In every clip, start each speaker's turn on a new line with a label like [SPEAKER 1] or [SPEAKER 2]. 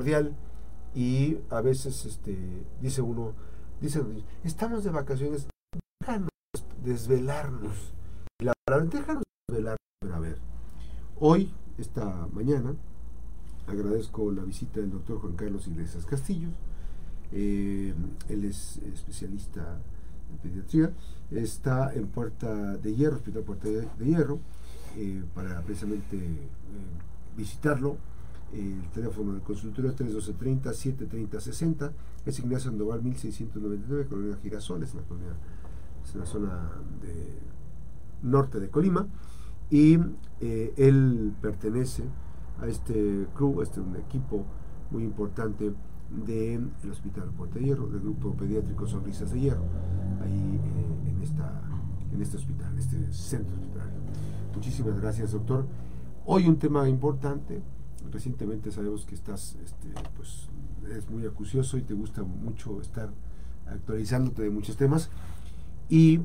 [SPEAKER 1] cordial y a veces este, dice uno, dice, estamos de vacaciones, déjanos desvelarnos. La palabra, déjanos desvelarnos. a ver, hoy, esta mañana, agradezco la visita del doctor Juan Carlos Iglesias Castillos. Eh, él es especialista en pediatría. Está en Puerta de Hierro, Hospital Puerta de, Hierro, eh, para precisamente eh, visitarlo. El teléfono del consultorio es 3230 730 60. Es Ignacio Sandoval 1699, Colonia Girasoles, en la colonia, es en la zona de norte de Colima. Y él pertenece a este club, a este un equipo muy importante del Hospital Puerta de Hierro, del grupo pediátrico Sonrisas de Hierro, ahí eh, en, esta, en este hospital, en este centro hospitalario. Muchísimas gracias, doctor. Hoy un tema importante. Recientemente sabemos que estás, este, pues, es muy acucioso y te gusta mucho estar actualizándote de muchos temas. Y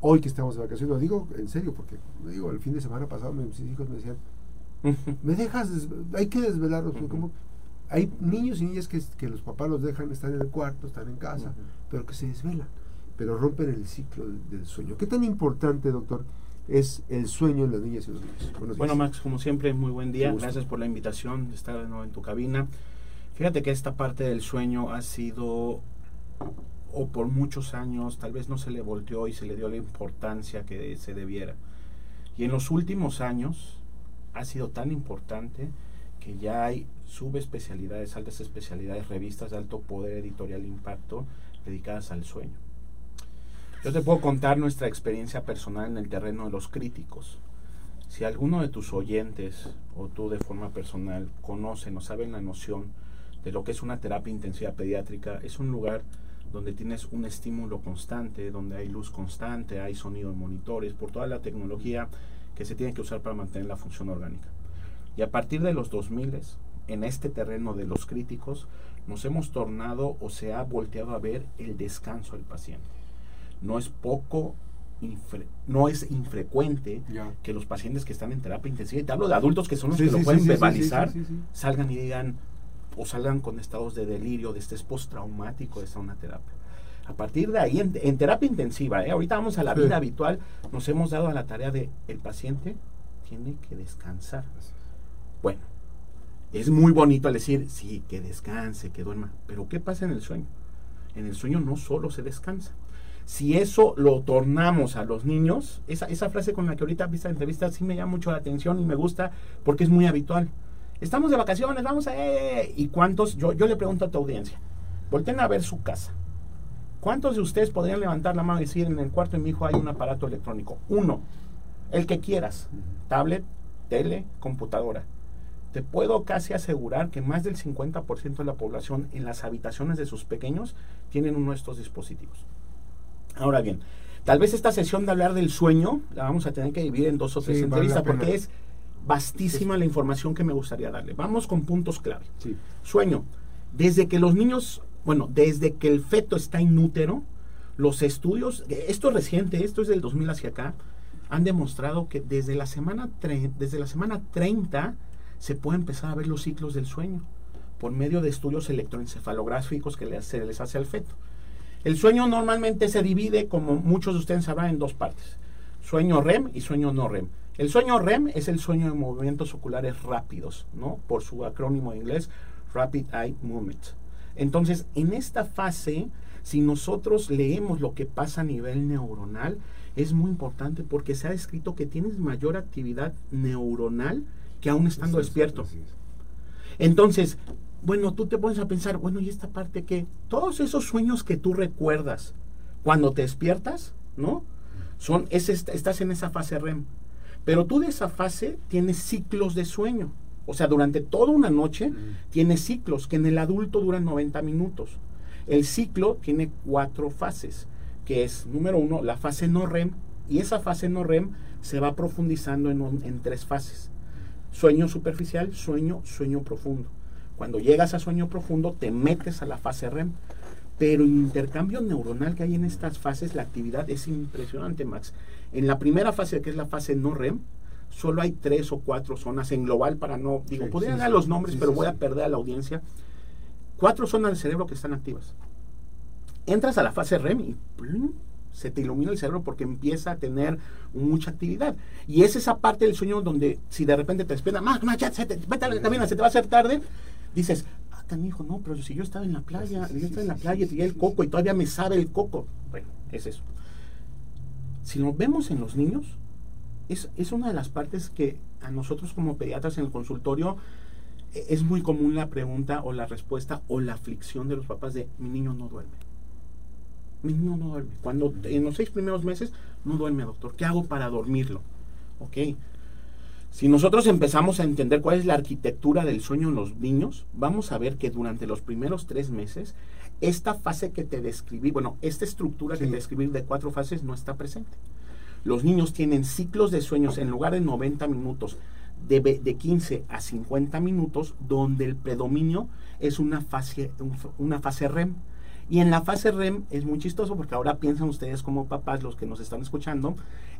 [SPEAKER 1] hoy que estamos de vacaciones, lo digo en serio, porque digo, el fin de semana pasado mis hijos me decían, me dejas, hay que desvelarlos, como hay niños y niñas que, que, los papás los dejan estar en el cuarto, estar en casa, pero que se desvelan, pero rompen el ciclo del, sueño. ¿Qué tan importante, doctor, es el sueño en las niñas y los niños?
[SPEAKER 2] bueno, Max, como siempre, muy buen día. Gracias por la invitación de estar de nuevo en tu cabina. Fíjate que esta parte del sueño ha sido, o por muchos años, tal vez no se le volteó y se le dio la importancia que se debiera. Y en los últimos años, ha sido tan importante que ya hay subespecialidades, altas especialidades, revistas de alto poder editorial e impacto dedicadas al sueño. Yo te puedo contar nuestra experiencia personal en el terreno de los críticos. Si alguno de tus oyentes o tú de forma personal conocen o saben la noción de lo que es una terapia intensiva pediátrica, es un lugar donde tienes un estímulo constante, donde hay luz constante, hay sonido en monitores, por toda la tecnología que se tiene que usar para mantener la función orgánica. Y a partir de los 2000, en este terreno de los críticos, nos hemos tornado o se ha volteado a ver el descanso del paciente. No es poco, no es infrecuente que los pacientes que están en terapia intensiva, y te hablo de adultos que son los que lo pueden verbalizar, salgan y digan, o salgan con estados de delirio, de estrés postraumático de esta una terapia. A partir de ahí, en, terapia intensiva, ¿eh? ahorita vamos a la vida habitual, nos hemos dado a la tarea de el paciente tiene que descansar. Bueno, es muy bonito decir, sí, que descanse, que duerma, pero ¿qué pasa en el sueño? En el sueño no solo se descansa. Si eso lo tornamos a los niños, esa, esa frase con la que ahorita viste la entrevista sí me llama mucho la atención y me gusta porque es muy habitual. Estamos de vacaciones, vamos a... Eh, ¿Y cuántos? Yo, yo le pregunto a tu audiencia, volten a ver su casa ¿Cuántos de ustedes podrían levantar la mano y decir en el cuarto de mi hijo hay un aparato electrónico? Uno, el que quieras, tablet, tele, computadora. Te puedo casi asegurar que más del 50% de la población en las habitaciones de sus pequeños tienen uno de estos dispositivos. Ahora bien, tal vez esta sesión de hablar del sueño la vamos a tener que dividir en dos o tres entrevistas porque es vastísima la información que me gustaría darle. Vamos con puntos clave. Sueño. Desde que los niños bueno, desde que el feto está inútero, los estudios, esto es reciente, esto es del 2000 hacia acá, han demostrado que desde la semana, desde la semana 30 se puede empezar a ver los ciclos del sueño por medio de estudios electroencefalográficos que se les hace al feto. El sueño normalmente se divide, como muchos de ustedes sabrán, en dos partes. Sueño REM y sueño no REM. El sueño REM es el sueño de movimientos oculares rápidos, ¿no? Por su acrónimo en inglés, Rapid Eye Movement. Entonces, en esta fase, si nosotros leemos lo que pasa a nivel neuronal, es muy importante porque se ha descrito que tienes mayor actividad neuronal que aún estando despierto. Entonces, bueno, tú te pones a pensar, bueno, ¿y esta parte qué? Todos esos sueños que tú recuerdas cuando te despiertas, ¿no? Son, estás en esa fase REM. Pero tú de esa fase tienes ciclos de sueño. O sea, durante toda una noche tiene ciclos que en el adulto duran 90 minutos. El ciclo tiene cuatro fases, que es, número uno, la fase no REM, y esa fase no REM se va profundizando en, en tres fases. Sueño superficial, sueño, sueño profundo. Cuando llegas a sueño profundo, te metes a la fase REM. Pero el intercambio neuronal que hay en estas fases, la actividad es impresionante, Max. En la primera fase, que es la fase no REM, solo hay tres o cuatro zonas en global para no, digo, podría dar los nombres, pero voy a perder a la audiencia. cuatro zonas del cerebro que están activas. Entras a la fase REM y se te ilumina el cerebro porque empieza a tener mucha actividad. Y es esa parte del sueño donde si de repente te despierta, más, ya, se te, vete a la cabina, se te va a hacer tarde, dices, ah, canijo, no, pero si yo estaba en la playa, yo estaba en la playa, y el coco y todavía me sabe el coco. Bueno, es eso. Si lo vemos en los niños, es, es una de las partes que a nosotros como pediatras en el consultorio e, es muy común la pregunta o la respuesta o la aflicción de los papás de mi niño no duerme mi niño no duerme. Cuando en los seis primeros meses no duerme, doctor. ¿Qué hago para dormirlo? Ok. Si nosotros empezamos a entender cuál es la arquitectura del sueño en los niños, vamos a ver que durante los primeros tres meses, esta fase que te describí, bueno, esta estructura que te describí de cuatro fases no está presente. Los niños tienen ciclos de sueños en lugar de 90 minutos, de, de 15 a 50 minutos, donde el predominio es una fase, una fase REM y en la fase REM es muy chistoso porque ahora piensan ustedes como papás, los que nos están escuchando,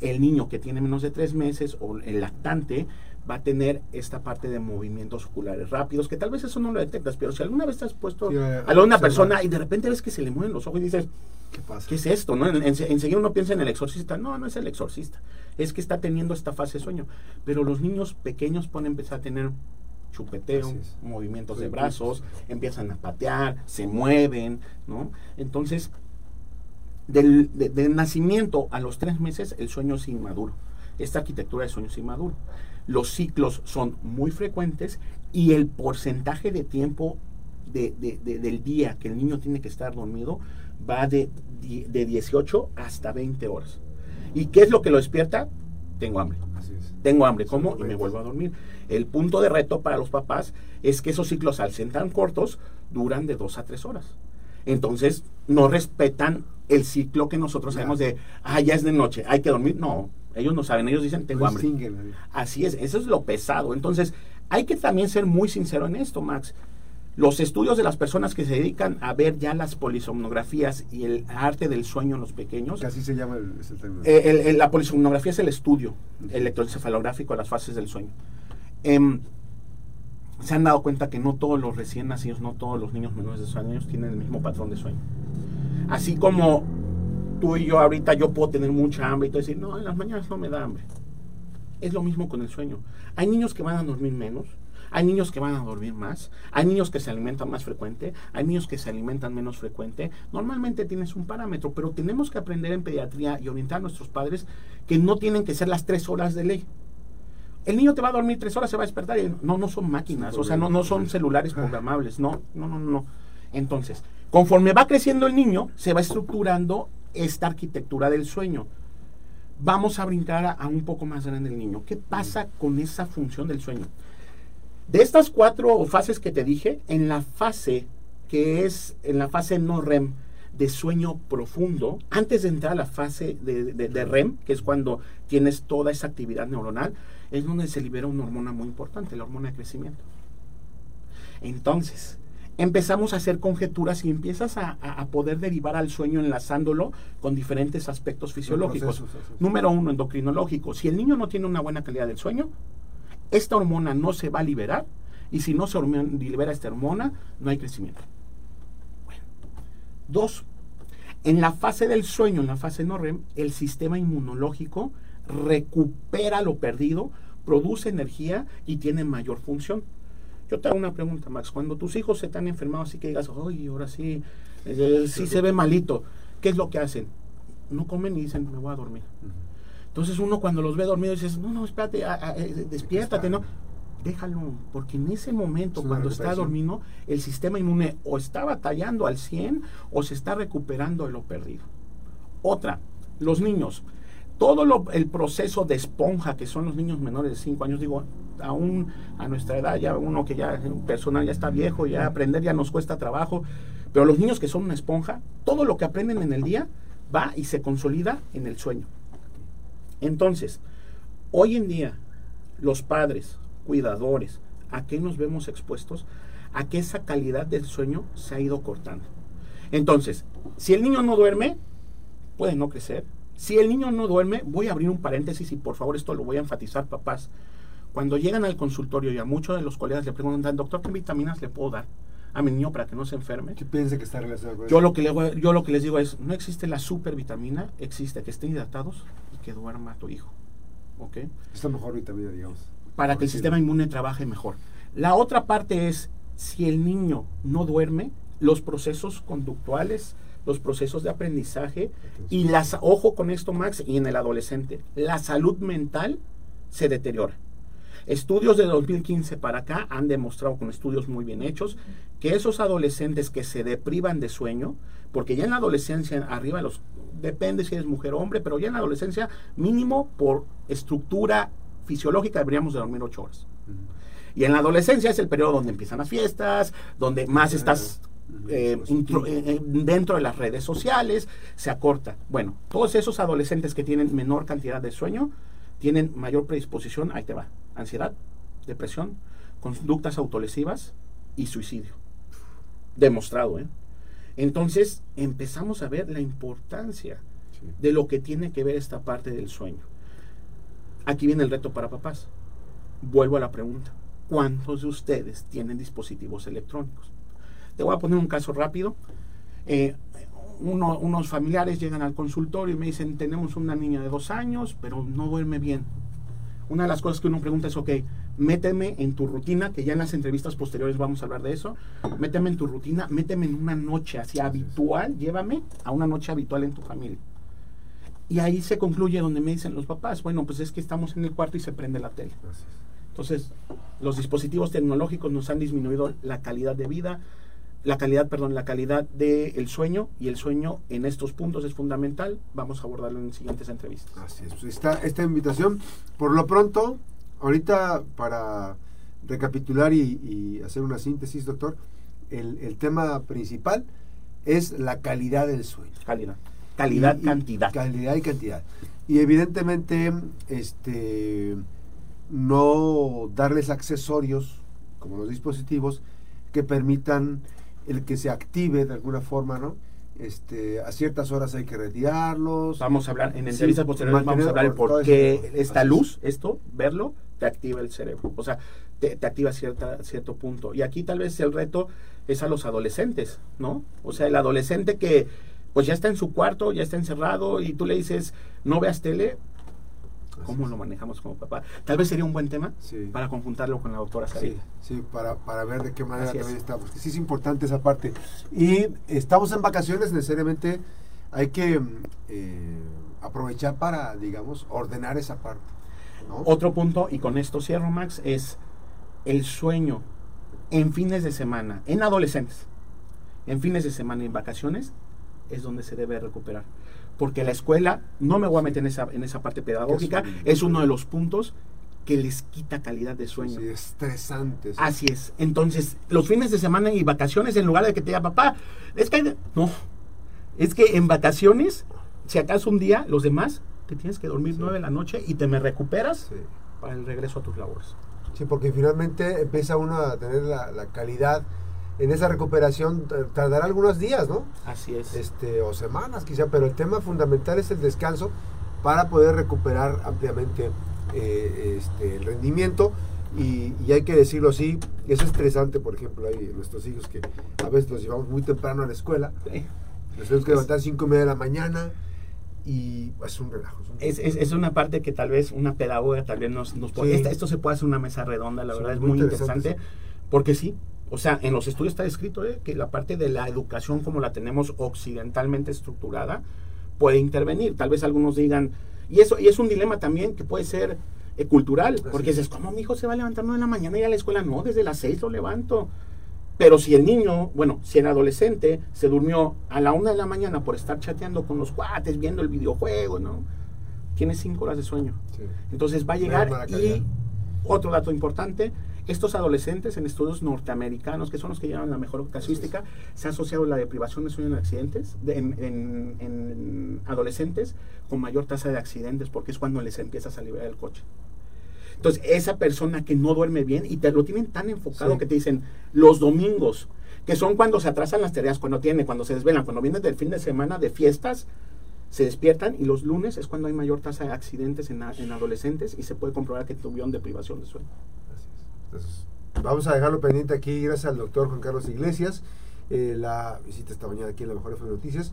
[SPEAKER 2] el niño que tiene menos de tres meses o el lactante va a tener esta parte de movimientos oculares rápidos, que tal vez eso no lo detectas, pero si alguna vez te has puesto a una persona y de repente ves que se le mueven los ojos y dices, ¿qué, pasa? ¿qué es esto? ¿no? enseguida uno piensa en el exorcista, no, no es el exorcista, es que está teniendo esta fase de sueño, pero los niños pequeños pueden empezar a tener chupeteo, movimientos de brazos, empiezan a patear, se mueven, ¿no? Entonces, del, nacimiento a los tres meses, el sueño es inmaduro. Esta arquitectura de sueño es inmaduro. Los ciclos son muy frecuentes y el porcentaje de tiempo del día que el niño tiene que estar dormido va de, de 18 hasta 20 horas. ¿Y qué es lo que lo despierta? Tengo hambre. Tengo hambre, ¿cómo? Y me vuelvo a dormir. El punto de reto para los papás es que esos ciclos, al ser tan cortos, duran de dos a tres horas. Entonces, no respetan el ciclo que nosotros sabemos de, ah, ya es de noche, hay que dormir. No, ellos no saben, ellos dicen, tengo hambre. Así es, eso es lo pesado. Entonces, hay que también ser muy sincero en esto, Max. Los estudios de las personas que se dedican a ver ya las polisomnografías y el arte del sueño en los pequeños.
[SPEAKER 1] Que así se llama el, término.
[SPEAKER 2] Eh, la polisomnografía es el estudio electroencefalográfico de las fases del sueño. Em, se han dado cuenta que no todos los recién nacidos, no todos los niños menores de 6 años tienen el mismo patrón de sueño. Así como tú y yo ahorita yo puedo tener mucha hambre y tú decir, no, en las mañanas no me da hambre. Es lo mismo con el sueño. Hay niños que van a dormir menos, hay niños que van a dormir más, hay niños que se alimentan más frecuente, hay niños que se alimentan menos frecuente. Normalmente tienes un parámetro, pero tenemos que aprender en pediatría y orientar a nuestros padres que no tienen que ser las tres horas de ley el niño te va a dormir tres horas, se va a despertar. Y no, no son máquinas, o sea, no, no son celulares programables, no, no, no, no. Entonces, conforme va creciendo el niño, se va estructurando esta arquitectura del sueño. Vamos a brincar a, un poco más grande el niño. ¿Qué pasa con esa función del sueño? De estas cuatro fases que te dije, en la fase que es, en la fase no REM, de sueño profundo, antes de entrar a la fase de, de REM, que es cuando tienes toda esa actividad neuronal, es donde se libera una hormona muy importante, la hormona de crecimiento. Entonces, empezamos a hacer conjeturas y empiezas a, poder derivar al sueño enlazándolo con diferentes aspectos fisiológicos. Número uno, endocrinológico. Si el niño no tiene una buena calidad del sueño, esta hormona no se va a liberar y si no se libera esta hormona, no hay crecimiento. Bueno. Dos, en la fase del sueño, en la fase no REM, el sistema inmunológico recupera lo perdido, produce energía y tiene mayor función. Yo te hago una pregunta, Max. Cuando tus hijos se están enfermados, así que digas, ay, ahora sí, eh, sí se ve malito, ¿qué es lo que hacen? No comen y dicen, me voy a dormir. Entonces uno cuando los ve dormidos dices, no, no, espérate, eh, despiértate, ¿no? Déjalo, porque en ese momento, cuando está dormido, el sistema inmune o está batallando al 100 o se está recuperando de lo perdido. Otra, los niños todo el proceso de esponja que son los niños menores de 5 años, digo, aún a nuestra edad, ya uno que ya personal ya está viejo, ya aprender ya nos cuesta trabajo, pero los niños que son una esponja, todo lo que aprenden en el día va y se consolida en el sueño. Entonces, hoy en día, los padres, cuidadores, ¿a qué nos vemos expuestos? A que esa calidad del sueño se ha ido cortando. Entonces, si el niño no duerme, puede no crecer, si el niño no duerme, voy a abrir un paréntesis y por favor esto lo voy a enfatizar, papás. Cuando llegan al consultorio y a muchos de los colegas le preguntan, doctor, ¿qué vitaminas le puedo dar? A mi niño para que no se enferme.
[SPEAKER 1] ¿Qué piensa que está relacionado con
[SPEAKER 2] Yo lo que, le, yo lo que les digo es, no existe la supervitamina, existe que estén hidratados y que duerma tu hijo. ¿Ok?
[SPEAKER 1] Es la mejor vitamina, digamos.
[SPEAKER 2] Para que el sistema inmune trabaje mejor. La otra parte es, si el niño no duerme, los procesos conductuales, los procesos de aprendizaje y las, ojo con esto Max, y en el adolescente, la salud mental se deteriora. Estudios de 2015 para acá han demostrado con estudios muy bien hechos que esos adolescentes que se deprivan de sueño, porque ya en la adolescencia arriba los depende si eres mujer o hombre, pero ya en la adolescencia mínimo por estructura fisiológica deberíamos de dormir ocho horas. Y en la adolescencia es el periodo donde empiezan las fiestas, donde más estás eh, intro- eh, eh, dentro de las redes sociales, se acorta. Bueno, todos esos adolescentes que tienen menor cantidad de sueño tienen mayor predisposición, ahí te va, ansiedad, depresión, conductas autolesivas y suicidio. Demostrado, ¿eh? Entonces empezamos a ver la importancia
[SPEAKER 1] Sí.
[SPEAKER 2] de lo que tiene que ver esta parte del sueño. Aquí viene el reto para papás. Vuelvo a la pregunta. ¿Cuántos de ustedes tienen dispositivos electrónicos? Te voy a poner un caso rápido. Eh, uno- unos familiares llegan al consultorio y me dicen, tenemos una niña de dos años, pero no duerme bien. Una de las cosas que uno pregunta es, ok, méteme en tu rutina, que ya en las entrevistas posteriores vamos a hablar de eso, méteme en tu rutina, méteme en una noche así habitual, llévame a una noche habitual en tu familia. Y ahí se concluye donde me dicen los papás, bueno, pues es que estamos en el cuarto y se prende la tele. Entonces, los dispositivos tecnológicos nos han disminuido la calidad de vida, la calidad, perdón, la calidad del sueño y el sueño en estos puntos es fundamental. Vamos a abordarlo en siguientes entrevistas.
[SPEAKER 1] Así es. Pues está esta invitación. Por lo pronto, ahorita para recapitular y, y hacer una síntesis, doctor, el, el tema principal es la calidad del sueño.
[SPEAKER 2] Calidad. Calidad,
[SPEAKER 1] Y- y-
[SPEAKER 2] cantidad.
[SPEAKER 1] Calidad y cantidad. Y evidentemente, este no darles accesorios, como los dispositivos, que permitan el que se active de alguna forma, ¿no? Este, a ciertas horas hay que retirarlos.
[SPEAKER 2] Vamos a hablar, en
[SPEAKER 1] Sí,
[SPEAKER 2] entrevistas posteriores vamos a hablar el
[SPEAKER 1] por
[SPEAKER 2] qué esta luz, esto, verlo, te activa el cerebro. O sea, te, te activa cierta, cierto punto. Y aquí tal vez el reto es a los adolescentes, ¿no? O sea, el adolescente que pues ya está en su cuarto, ya está encerrado y tú le dices, no veas tele, ¿cómo lo manejamos como papá? Tal vez sería un buen tema
[SPEAKER 1] Sí.
[SPEAKER 2] para conjuntarlo con la doctora
[SPEAKER 1] Sí,
[SPEAKER 2] Sarita.
[SPEAKER 1] sí, para, para ver de qué manera
[SPEAKER 2] Así es.
[SPEAKER 1] estamos. Sí es importante esa parte. Y estamos en vacaciones, necesariamente hay que mm, eh, aprovechar para, digamos, ordenar esa parte. ¿no?
[SPEAKER 2] Otro punto, y con esto cierro, Max, es el sueño en fines de semana, en adolescentes, en fines de semana y en vacaciones, es donde se debe recuperar. Porque la escuela, no me voy a meter en esa, en esa parte pedagógica,
[SPEAKER 1] es un-
[SPEAKER 2] es uno de los puntos que les quita calidad de sueño.
[SPEAKER 1] Sí, estresante. sí.
[SPEAKER 2] Así es. Entonces, los fines de semana y vacaciones, en lugar de que te diga papá, es que hay de-". no, es que en vacaciones, si acaso un día, los demás, te tienes que dormir
[SPEAKER 1] Sí.
[SPEAKER 2] nueve de la noche y te me recuperas
[SPEAKER 1] Sí.
[SPEAKER 2] para el regreso a tus labores.
[SPEAKER 1] Sí, porque finalmente empieza uno a tener la, la calidad en esa recuperación, tardará algunos días, ¿no?
[SPEAKER 2] Así es.
[SPEAKER 1] este, o semanas quizá, pero el tema fundamental es el descanso para poder recuperar ampliamente eh, este, el rendimiento y, y hay que decirlo así, es estresante, por ejemplo, hay nuestros hijos que a veces los llevamos muy temprano a la escuela,
[SPEAKER 2] Sí.
[SPEAKER 1] los tenemos que levantar a 5 y media de la mañana y es un relajo. un-
[SPEAKER 2] Es, es, es una parte que tal vez una pedagoga tal vez nos, nos puede...
[SPEAKER 1] Sí.
[SPEAKER 2] esto se puede hacer una mesa redonda, la
[SPEAKER 1] Sí,
[SPEAKER 2] verdad es
[SPEAKER 1] muy
[SPEAKER 2] muy
[SPEAKER 1] interesante
[SPEAKER 2] interesante. Porque sí, o sea, en los estudios está escrito eh, que la parte de la educación como la tenemos occidentalmente estructurada puede intervenir. Tal vez algunos digan... Y eso y es un dilema también que puede ser eh, cultural,
[SPEAKER 1] Así
[SPEAKER 2] porque
[SPEAKER 1] es.
[SPEAKER 2] dices, ¿cómo mi hijo se va a levantar de la mañana y ir a la escuela? No, desde las seis lo levanto. Pero si el niño, bueno, si el adolescente se durmió a la una de la mañana por estar chateando con los cuates, viendo el videojuego, ¿no? Tiene cinco horas de sueño.
[SPEAKER 1] Sí.
[SPEAKER 2] Entonces va a llegar y otro dato importante, estos adolescentes en estudios norteamericanos, que son los que llevan la mejor casuística, se ha asociado la deprivación de sueño en accidentes, de- en, en- en adolescentes con mayor tasa de accidentes, porque es cuando les empiezas a liberar el coche. Entonces, esa persona que no duerme bien y te lo tienen tan enfocado
[SPEAKER 1] Sí.
[SPEAKER 2] que te dicen los domingos, que son cuando se atrasan las tareas, cuando tienen, cuando se desvelan, cuando vienen del fin de semana de fiestas, se despiertan y los lunes es cuando hay mayor tasa de accidentes en, en adolescentes y se puede comprobar que tuvieron deprivación de sueño.
[SPEAKER 1] Entonces, vamos a dejarlo pendiente aquí gracias al doctor Juan Carlos Iglesias. Eh, la visita esta mañana aquí en la Mejor de Noticias.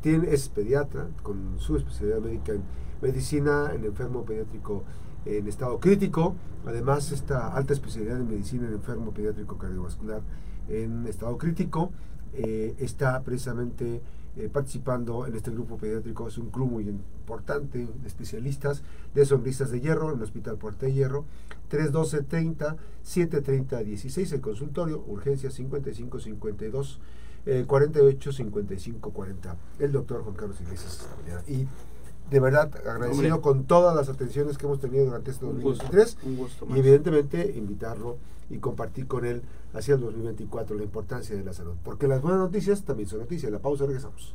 [SPEAKER 1] Tiene, es pediatra con su especialidad médica en medicina en enfermo pediátrico en estado crítico. Además, esta alta especialidad en medicina en enfermo pediátrico cardiovascular en estado crítico eh, está precisamente eh, participando en este grupo pediátrico. Es un club muy importante de especialistas de sombristas de hierro en el Hospital Puerta de Hierro. 312-30, 730-16, el consultorio, urgencia 55-52. 48 55 40 el doctor Juan Carlos Iglesias y de verdad agradecido con todas las atenciones que hemos tenido durante este 2023 y evidentemente invitarlo y compartir con él hacia el 2024 la importancia de la salud porque las buenas noticias también son noticias. La pausa regresamos